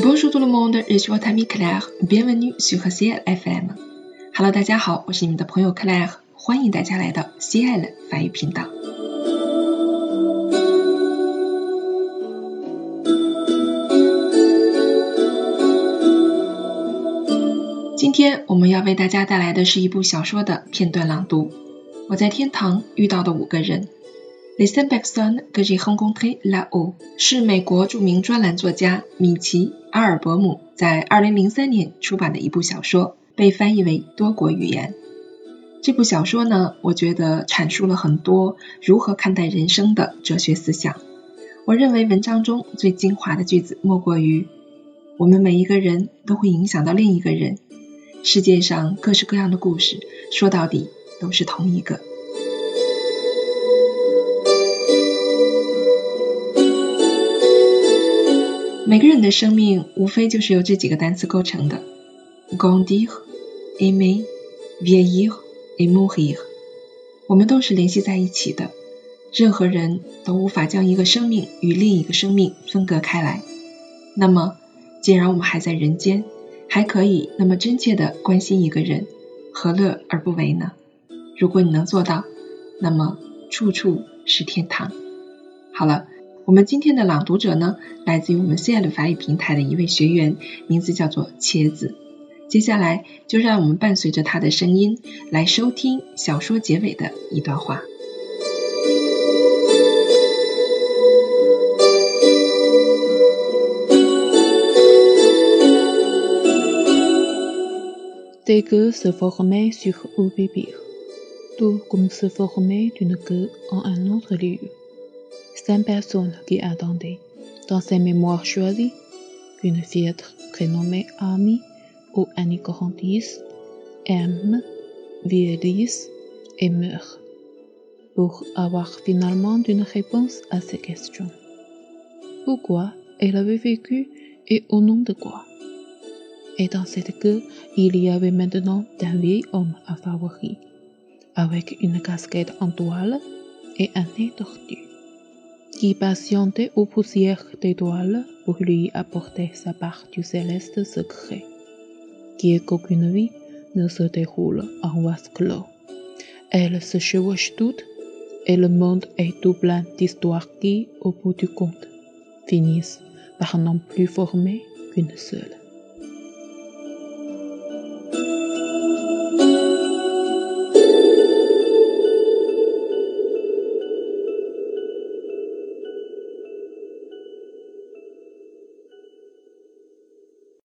Bonjour tout le monde, je suis votre ami Claire. Bienvenue sur CL FM. Hello，大家好，我是你们的朋友 Claire，欢迎大家来到 CL 法语频道。今天我们要为大家带来的是一部小说的片段朗读。我在天堂遇到的五个人。Les cinq personnes que j'ai rencontrées là-haut 是美国著名专栏作家米奇·阿尔伯姆在2003年出版的一部小说，被翻译为多国语言。这部小说呢，我觉得阐述了很多如何看待人生的哲学思想。我认为文章中最精华的句子莫过于：我们每一个人都会影响到另一个人。世界上各式各样的故事，说到底都是同一个。每个人的生命无非就是由这几个单词构成的：grandir, aimer, vieillir et mourir。我们都是联系在一起的，任何人都无法将一个生命与另一个生命分隔开来。那么，既然我们还在人间，还可以那么真切的关心一个人，何乐而不为呢？如果你能做到，那么处处是天堂。好了，我们今天的朗读者呢，来自于我们 C L 法语平台的一位学员，名字叫做茄子。接下来就让我们伴随着他的声音来收听小说结尾的一段话。Des queues se formaient sur Oubibir, tout comme se formait une queue en un autre lieu. Cinq personnes qui attendaient, dans ses mémoires choisies, une fille prénommée Ami ou Annie Corrantis, aime, vieillissent et meurt, pour avoir finalement une réponse à ces questions. Pourquoi elle avait vécu et au nom de quoi? Et dans cette queue, il y avait maintenant un vieil homme à favori, avec une casquette en toile et un nez tordu, qui patientait aux poussières des toiles pour lui apporter sa part du céleste secret, qui est qu'aucune vie ne se déroule en vase clos. Elles se chevauchent toutes, et le monde est tout plein d'histoires qui, au bout du compte, finissent par n'en plus former qu'une seule.